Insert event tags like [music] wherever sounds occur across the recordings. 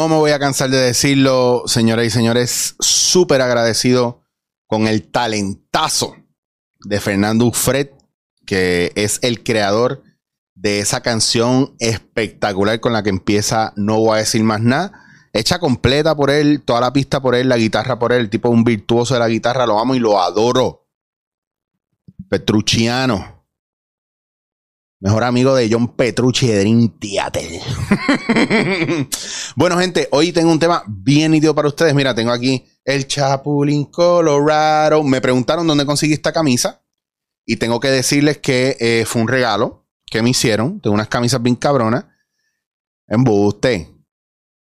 no me voy a cansar de decirlo, señoras y señores, súper agradecido con el talentazo de Fernando Ufred, que es el creador de esa canción espectacular con la que empieza No voy a decir más nada. Hecha completa por él, toda la pista por él, la guitarra por él, tipo un virtuoso de la guitarra, lo amo y lo adoro. Petrucciano. Mejor amigo de John Petrucci de Dream [laughs] bueno, gente, hoy tengo un tema bien nítido para ustedes. Mira, tengo aquí el Chapulín Colorado. Me preguntaron dónde conseguí esta camisa. Y tengo que decirles que eh, fue un regalo que me hicieron. Tengo unas camisas bien cabronas. Embuste.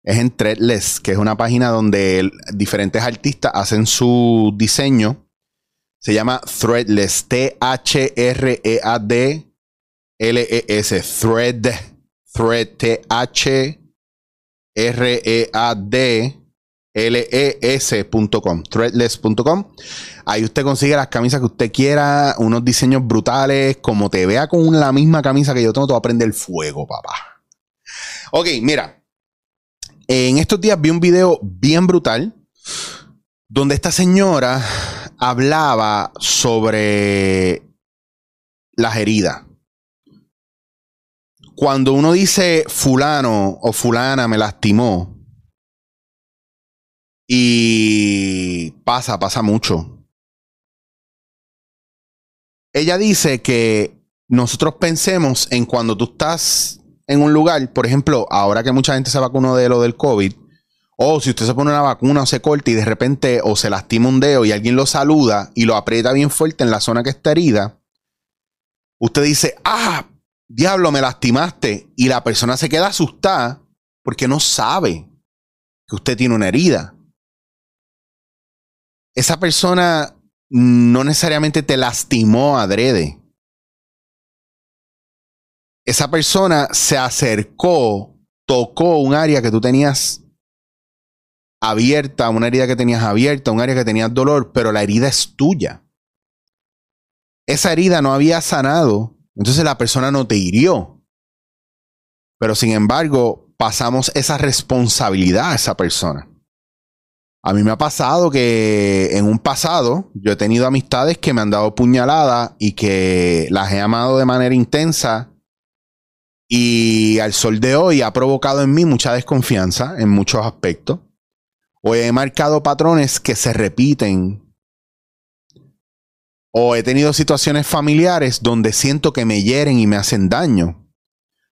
Es en Threadless, que es una página donde diferentes artistas hacen su diseño. Se llama Threadless. T-H-R-E-A-D L-E-S, Thread, Thread, T-H-R-E-A-D, L-E-S.com, threadless.com. Ahí usted consigue las camisas que usted quiera, unos diseños brutales, como te vea con la misma camisa que yo tengo, te va a prender fuego, papá. Ok, mira. En estos días vi un video bien brutal donde esta señora hablaba sobre las heridas cuando uno dice fulano o fulana me lastimó, y pasa, pasa mucho. Ella dice que nosotros pensemos en cuando tú estás en un lugar, por ejemplo, ahora que mucha gente se vacunó de lo del COVID, o si usted se pone una vacuna o se corta y de repente o se lastima un dedo y alguien lo saluda y lo aprieta bien fuerte en la zona que está herida, usted dice, ah, diablo, me lastimaste. Y la persona se queda asustada porque no sabe que usted tiene una herida. Esa persona no necesariamente te lastimó adrede. Esa persona se acercó, tocó un área que tú tenías abierta, una herida que tenías abierta, un área que tenías dolor, pero la herida es tuya. Esa herida no había sanado entonces la persona no te hirió. Pero sin embargo, pasamos esa responsabilidad a esa persona. A mí me ha pasado que en un pasado yo he tenido amistades que me han dado puñalada y que las he amado de manera intensa y al sol de hoy ha provocado en mí mucha desconfianza en muchos aspectos. Hoy he marcado patrones que se repiten o he tenido situaciones familiares donde siento que me hieren y me hacen daño.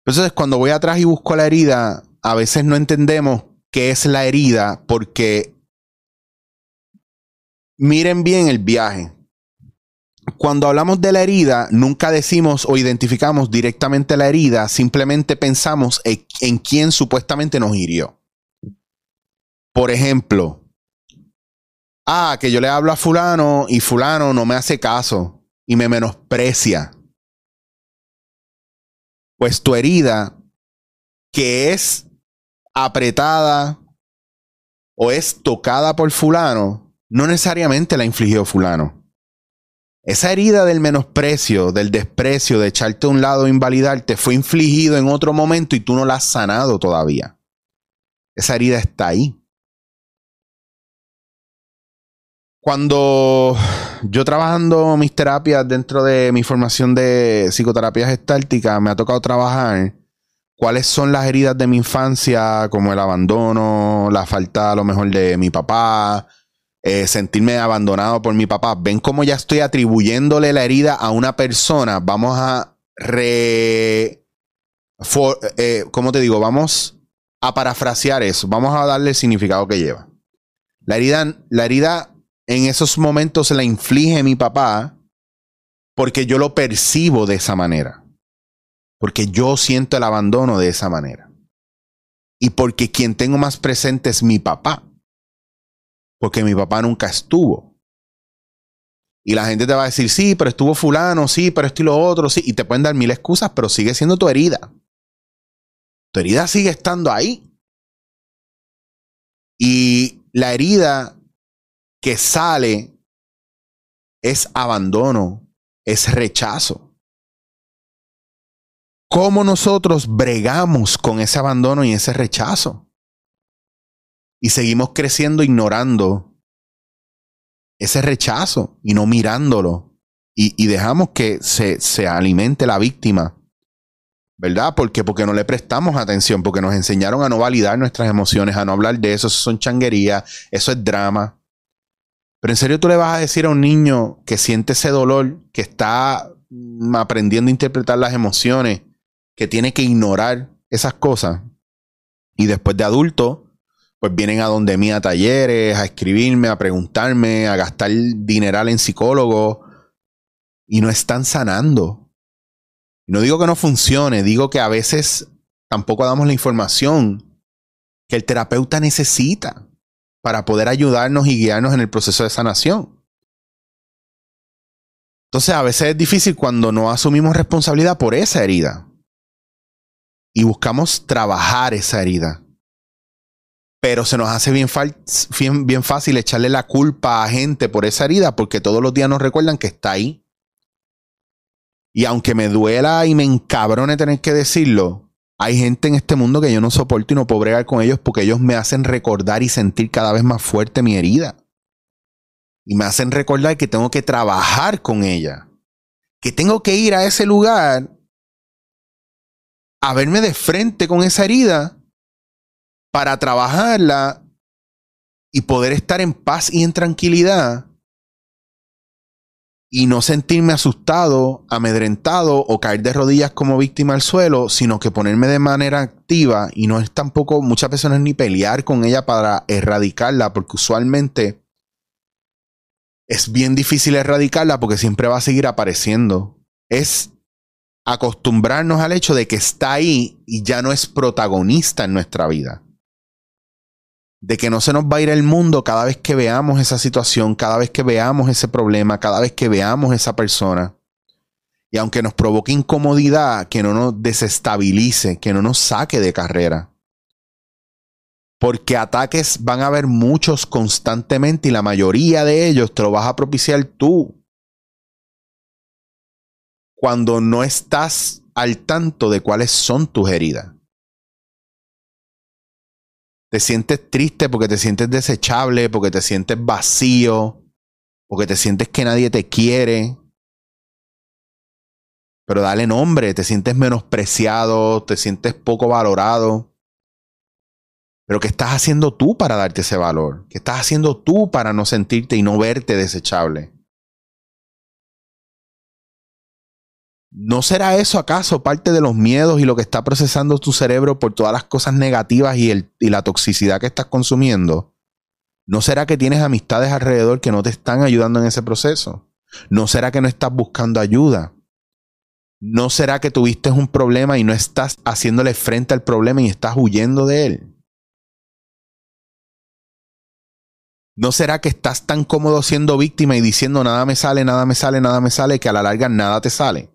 Entonces, cuando voy atrás y busco la herida, a veces no entendemos qué es la herida porque miren bien el viaje. Cuando hablamos de la herida, nunca decimos o identificamos directamente la herida, simplemente pensamos en quién supuestamente nos hirió. Por ejemplo, ah, que yo le hablo a fulano y fulano no me hace caso y me menosprecia. Pues tu herida, que es apretada o es tocada por fulano, no necesariamente la infligió fulano. Esa herida del menosprecio, del desprecio, de echarte a un lado, invalidarte, fue infligido en otro momento y tú no la has sanado todavía. Esa herida está ahí. Cuando yo trabajando mis terapias dentro de mi formación de psicoterapia gestáltica, me ha tocado trabajar cuáles son las heridas de mi infancia, como el abandono, la falta a lo mejor de mi papá, eh, sentirme abandonado por mi papá. Ven cómo ya estoy atribuyéndole la herida a una persona. Vamos a re... Eh, ¿Cómo te digo? Vamos a parafrasear eso. Vamos a darle el significado que lleva. La herida, la herida en esos momentos la inflige mi papá porque yo lo percibo de esa manera. Porque yo siento el abandono de esa manera. Y porque quien tengo más presente es mi papá. Porque mi papá nunca estuvo. Y la gente te va a decir, sí, pero estuvo fulano, sí, pero esto y lo otro, sí. Y te pueden dar mil excusas, pero sigue siendo tu herida. Tu herida sigue estando ahí. Y la herida que sale es abandono, es rechazo. ¿Cómo nosotros bregamos con ese abandono y ese rechazo? Y seguimos creciendo ignorando ese rechazo y no mirándolo. Y, dejamos que se, se alimente la víctima. ¿Verdad? Porque, porque no le prestamos atención, porque nos enseñaron a no validar nuestras emociones, a no hablar de eso, eso son changuerías, eso es drama. Pero en serio tú le vas a decir a un niño que siente ese dolor, que está aprendiendo a interpretar las emociones, que tiene que ignorar esas cosas. Y después de adulto, pues vienen a donde mí a talleres, a escribirme, a preguntarme, a gastar dineral en psicólogo y no están sanando. No digo que no funcione, digo que a veces tampoco damos la información que el terapeuta necesita para poder ayudarnos y guiarnos en el proceso de sanación. Entonces a veces es difícil cuando no asumimos responsabilidad por esa herida y buscamos trabajar esa herida. Pero se nos hace bien, fácil echarle la culpa a gente por esa herida porque todos los días nos recuerdan que está ahí. Y aunque me duela y me encabrone tener que decirlo, hay gente en este mundo que yo no soporto y no puedo bregar con ellos porque ellos me hacen recordar y sentir cada vez más fuerte mi herida. Y me hacen recordar que tengo que trabajar con ella. Que tengo que ir a ese lugar a verme de frente con esa herida para trabajarla y poder estar en paz y en tranquilidad y no sentirme asustado, amedrentado o caer de rodillas como víctima al suelo, sino que ponerme de manera activa y no es tampoco muchas personas ni pelear con ella para erradicarla, porque usualmente es bien difícil erradicarla porque siempre va a seguir apareciendo. Es acostumbrarnos al hecho de que está ahí y ya no es protagonista en nuestra vida de que no se nos va a ir el mundo cada vez que veamos esa situación, cada vez que veamos ese problema, cada vez que veamos esa persona. Y aunque nos provoque incomodidad, que no nos desestabilice, que no nos saque de carrera. Porque ataques van a haber muchos constantemente y la mayoría de ellos te lo vas a propiciar tú. Cuando no estás al tanto de cuáles son tus heridas. Te sientes triste porque te sientes desechable, porque te sientes vacío, porque te sientes que nadie te quiere. Pero dale nombre, te sientes menospreciado, te sientes poco valorado. Pero ¿qué estás haciendo tú para darte ese valor? ¿Qué estás haciendo tú para no sentirte y no verte desechable? ¿No será eso acaso parte de los miedos y lo que está procesando tu cerebro por todas las cosas negativas y, el, y la toxicidad que estás consumiendo? ¿No será que tienes amistades alrededor que no te están ayudando en ese proceso? ¿No será que no estás buscando ayuda? ¿No será que tuviste un problema y no estás haciéndole frente al problema y estás huyendo de él? ¿No será que estás tan cómodo siendo víctima y diciendo nada me sale, nada me sale, nada me sale, que a la larga nada te sale?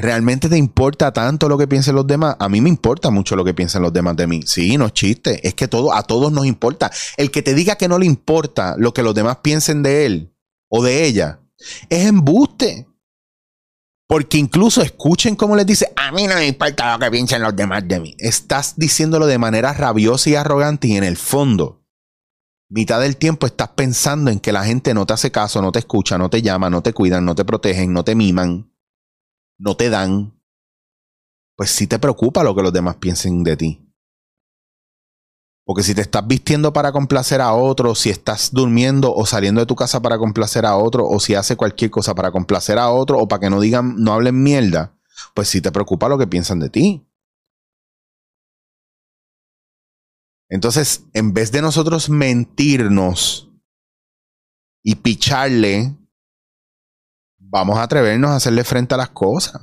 ¿Realmente te importa tanto lo que piensen los demás? A mí me importa mucho lo que piensen los demás de mí. Sí, no es chiste. Es que todo, a todos nos importa. El que te diga que no le importa lo que los demás piensen de él o de ella es embuste. Porque incluso escuchen cómo les dice, a mí no me importa lo que piensen los demás de mí. Estás diciéndolo de manera rabiosa y arrogante y en el fondo, mitad del tiempo estás pensando en que la gente no te hace caso, no te escucha, no te llama, no te cuidan, no te protegen, no te miman no te dan, pues sí te preocupa lo que los demás piensen de ti. Porque si te estás vistiendo para complacer a otro, si estás durmiendo o saliendo de tu casa para complacer a otro, o si hace cualquier cosa para complacer a otro, o para que no digan, no hablen mierda, pues sí te preocupa lo que piensan de ti. Entonces, en vez de nosotros mentirnos y picharle vamos a atrevernos a hacerle frente a las cosas.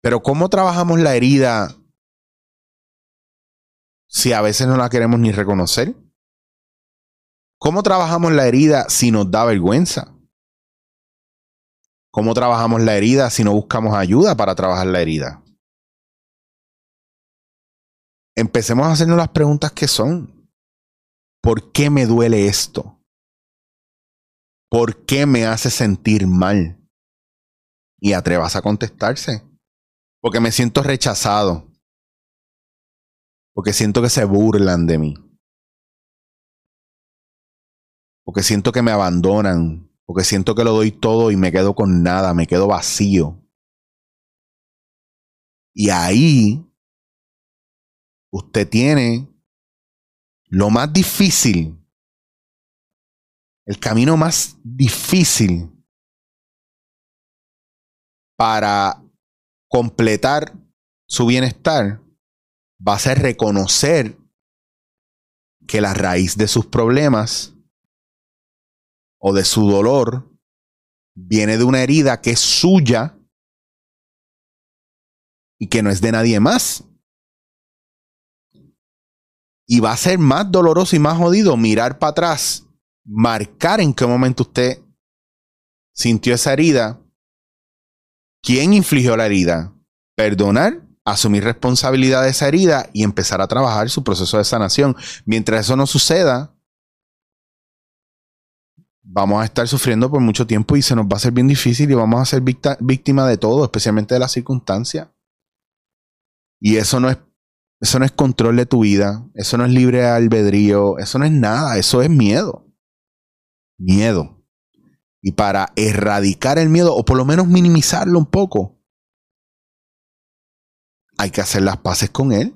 Pero ¿cómo trabajamos la herida si a veces no la queremos ni reconocer? ¿Cómo trabajamos la herida si nos da vergüenza? ¿Cómo trabajamos la herida si no buscamos ayuda para trabajar la herida? Empecemos a hacernos las preguntas que son. ¿Por qué me duele esto? ¿Por qué me hace sentir mal? Y atrevas a contestarse. Porque me siento rechazado. Porque siento que se burlan de mí. Porque siento que me abandonan. Porque siento que lo doy todo y me quedo con nada, me quedo vacío. Y ahí usted tiene lo más difícil, el camino más difícil para completar su bienestar va a ser reconocer que la raíz de sus problemas o de su dolor viene de una herida que es suya y que no es de nadie más. Y va a ser más doloroso y más jodido mirar para atrás, marcar en qué momento usted sintió esa herida, quién infligió la herida, perdonar, asumir responsabilidad de esa herida y empezar a trabajar su proceso de sanación. Mientras eso no suceda, vamos a estar sufriendo por mucho tiempo y se nos va a hacer bien difícil y vamos a ser víctima de todo, especialmente de las circunstancias. Y eso no es eso no es control de tu vida, eso no es libre albedrío, eso no es nada, eso es miedo. Miedo. Y para erradicar el miedo, o por lo menos minimizarlo un poco, hay que hacer las paces con él.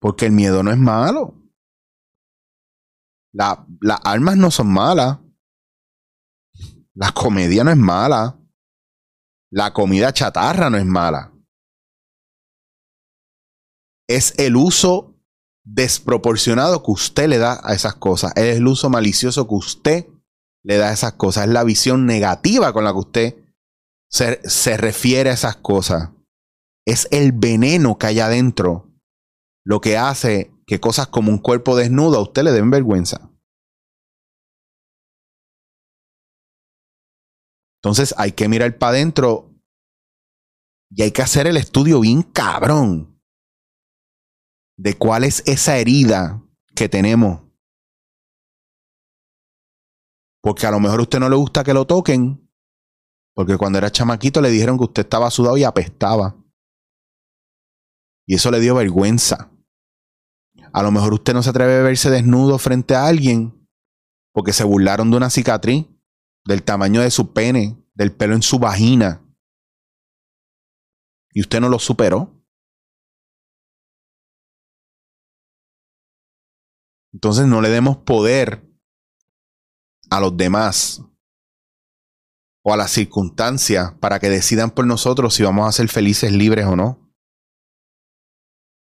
Porque el miedo no es malo. las armas no son malas. La comedia no es mala. La comida chatarra no es mala. Es el uso desproporcionado que usted le da a esas cosas. Es el uso malicioso que usted le da a esas cosas. Es la visión negativa con la que usted se, se refiere a esas cosas. Es el veneno que hay adentro lo que hace que cosas como un cuerpo desnudo a usted le den vergüenza. Entonces hay que mirar para adentro y hay que hacer el estudio bien cabrón de cuál es esa herida que tenemos. Porque a lo mejor a usted no le gusta que lo toquen, porque cuando era chamaquito le dijeron que usted estaba sudado y apestaba. Y eso le dio vergüenza. A lo mejor usted no se atreve a verse desnudo frente a alguien porque se burlaron de una cicatriz del tamaño de su pene, del pelo en su vagina. Y usted no lo superó. Entonces no le demos poder a los demás o a las circunstancias para que decidan por nosotros si vamos a ser felices, libres o no.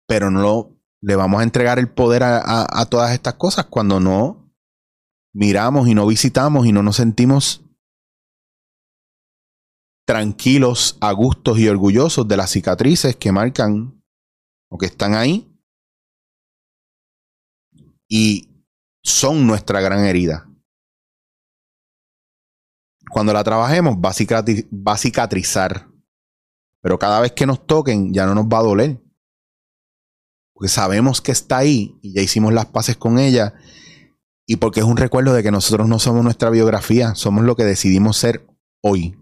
Pero no le vamos a entregar el poder a, todas estas cosas cuando no miramos y no visitamos y no nos sentimos tranquilos, a gustos y orgullosos de las cicatrices que marcan o que están ahí y son nuestra gran herida. Cuando la trabajemos va a cicatrizar, pero cada vez que nos toquen ya no nos va a doler. Porque sabemos que está ahí y ya hicimos las paces con ella y porque es un recuerdo de que nosotros no somos nuestra biografía, somos lo que decidimos ser hoy.